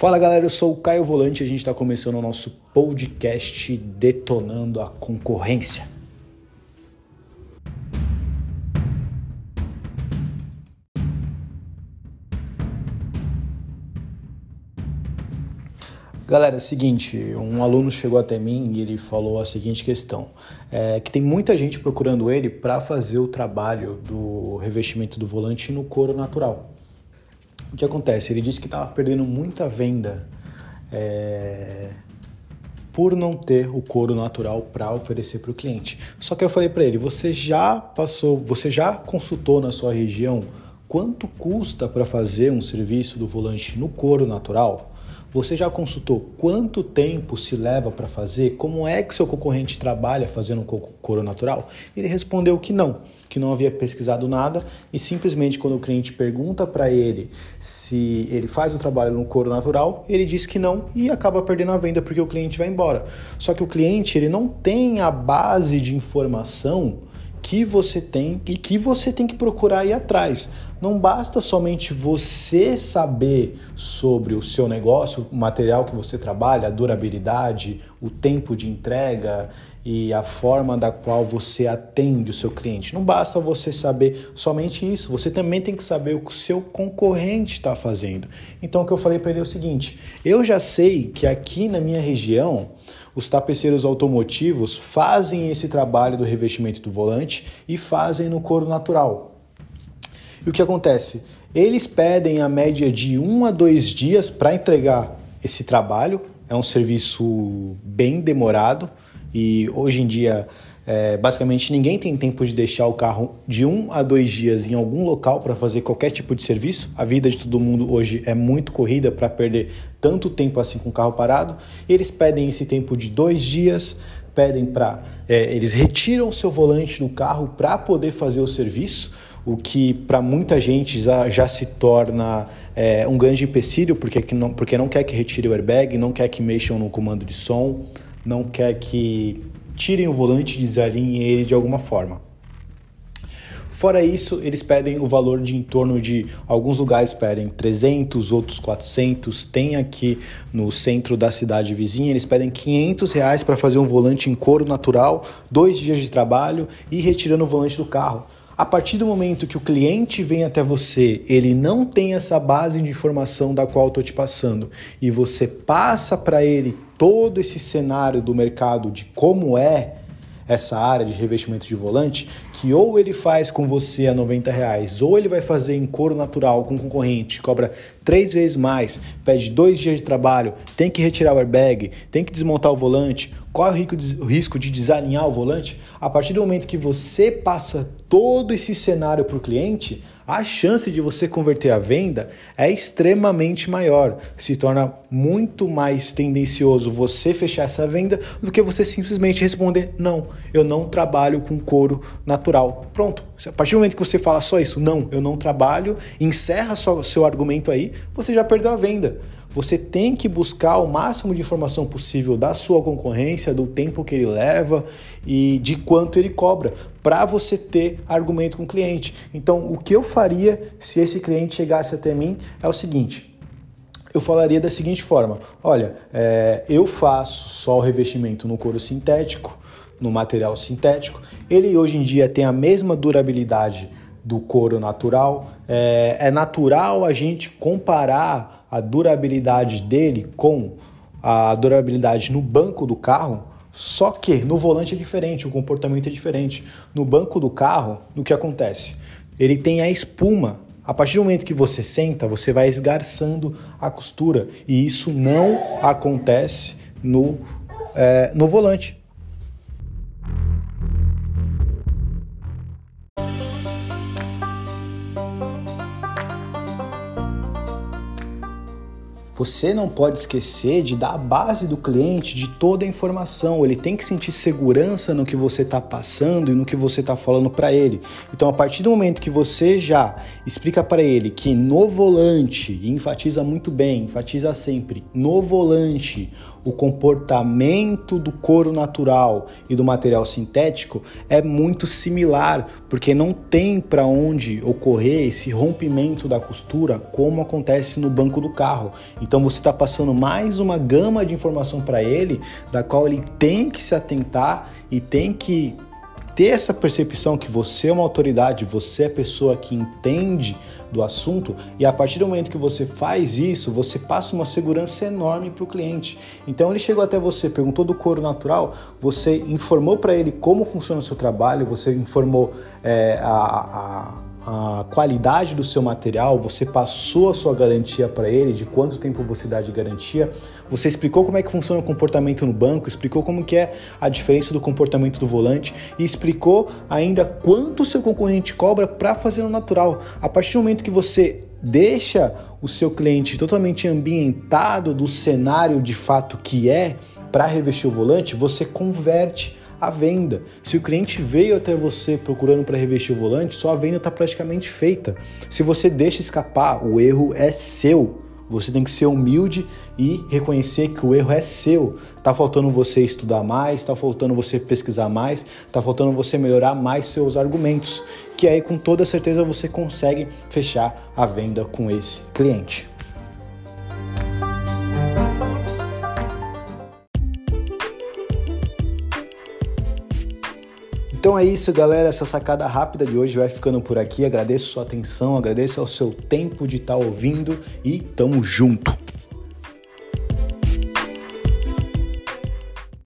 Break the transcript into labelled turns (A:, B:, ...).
A: Fala galera, eu sou o Caio Volante e a gente está começando o nosso podcast Detonando a Concorrência. Galera, é o seguinte, um aluno chegou até mim e ele falou a seguinte questão, é, que tem muita gente procurando ele para fazer o trabalho do revestimento do volante no couro natural. O que acontece? Ele disse que estava perdendo muita venda é, por não ter o couro natural para oferecer para o cliente. Só que eu falei para ele, você já passou, você já consultou na sua região quanto custa para fazer um serviço do volante no couro natural? Você já consultou quanto tempo se leva para fazer? Como é que seu concorrente trabalha fazendo couro natural? Ele respondeu que não, que não havia pesquisado nada e simplesmente quando o cliente pergunta para ele se ele faz o trabalho no couro natural, ele diz que não e acaba perdendo a venda porque o cliente vai embora. Só que o cliente ele não tem a base de informação que você tem e que você tem que procurar ir atrás. Não basta somente você saber sobre o seu negócio, o material que você trabalha, a durabilidade, o tempo de entrega e a forma da qual você atende o seu cliente. Não basta você saber somente isso, você também tem que saber o que o seu concorrente está fazendo. Então, o que eu falei para ele é o seguinte: eu já sei que aqui na minha região os tapeceiros automotivos fazem esse trabalho do revestimento do volante e fazem no couro natural. E o que acontece? Eles pedem a média de um a dois dias para entregar esse trabalho. É um serviço bem demorado e hoje em dia é, basicamente ninguém tem tempo de deixar o carro de um a dois dias em algum local para fazer qualquer tipo de serviço. A vida de todo mundo hoje é muito corrida para perder tanto tempo assim com o carro parado. E eles pedem esse tempo de dois dias, pedem para é, eles retiram o seu volante do carro para poder fazer o serviço o que para muita gente já, já se torna é, um grande empecilho, porque não, porque não quer que retire o airbag, não quer que mexam no comando de som, não quer que tirem o volante e desalinhem ele de alguma forma. Fora isso, eles pedem o valor de em torno de alguns lugares pedem 300, outros 400. Tem aqui no centro da cidade vizinha, eles pedem 500 reais para fazer um volante em couro natural, dois dias de trabalho e retirando o volante do carro. A partir do momento que o cliente vem até você, ele não tem essa base de informação da qual estou te passando e você passa para ele todo esse cenário do mercado de como é essa área de revestimento de volante, que ou ele faz com você a 90 reais, ou ele vai fazer em couro natural com concorrente, cobra três vezes mais, pede dois dias de trabalho, tem que retirar o airbag, tem que desmontar o volante, qual é o risco de desalinhar o volante? A partir do momento que você passa todo esse cenário para o cliente, a chance de você converter a venda é extremamente maior. Se torna muito mais tendencioso você fechar essa venda do que você simplesmente responder: não, eu não trabalho com couro natural. Pronto. A partir do momento que você fala só isso, não, eu não trabalho, encerra o seu argumento aí, você já perdeu a venda. Você tem que buscar o máximo de informação possível da sua concorrência, do tempo que ele leva e de quanto ele cobra, para você ter argumento com o cliente. Então, o que eu faria se esse cliente chegasse até mim é o seguinte: eu falaria da seguinte forma: olha, é, eu faço só o revestimento no couro sintético, no material sintético. Ele hoje em dia tem a mesma durabilidade do couro natural. É, é natural a gente comparar a durabilidade dele com a durabilidade no banco do carro, só que no volante é diferente, o comportamento é diferente. No banco do carro, o que acontece? Ele tem a espuma. A partir do momento que você senta, você vai esgarçando a costura e isso não acontece no, é, no volante. Você não pode esquecer de dar a base do cliente de toda a informação. Ele tem que sentir segurança no que você está passando e no que você está falando para ele. Então, a partir do momento que você já explica para ele que no volante, e enfatiza muito bem, enfatiza sempre, no volante, o comportamento do couro natural e do material sintético é muito similar, porque não tem para onde ocorrer esse rompimento da costura como acontece no banco do carro. Então você está passando mais uma gama de informação para ele, da qual ele tem que se atentar e tem que ter essa percepção que você é uma autoridade, você é a pessoa que entende do assunto e a partir do momento que você faz isso, você passa uma segurança enorme para o cliente. Então ele chegou até você, perguntou do couro natural, você informou para ele como funciona o seu trabalho, você informou é, a, a a qualidade do seu material, você passou a sua garantia para ele, de quanto tempo você dá de garantia, você explicou como é que funciona o comportamento no banco, explicou como que é a diferença do comportamento do volante e explicou ainda quanto o seu concorrente cobra para fazer no natural. A partir do momento que você deixa o seu cliente totalmente ambientado do cenário de fato que é para revestir o volante, você converte a venda. Se o cliente veio até você procurando para revestir o volante, sua venda está praticamente feita. Se você deixa escapar, o erro é seu. Você tem que ser humilde e reconhecer que o erro é seu. Tá faltando você estudar mais, tá faltando você pesquisar mais, tá faltando você melhorar mais seus argumentos, que aí com toda certeza você consegue fechar a venda com esse cliente. Então é isso, galera. Essa sacada rápida de hoje vai ficando por aqui. Agradeço sua atenção, agradeço ao seu tempo de estar tá ouvindo e tamo junto.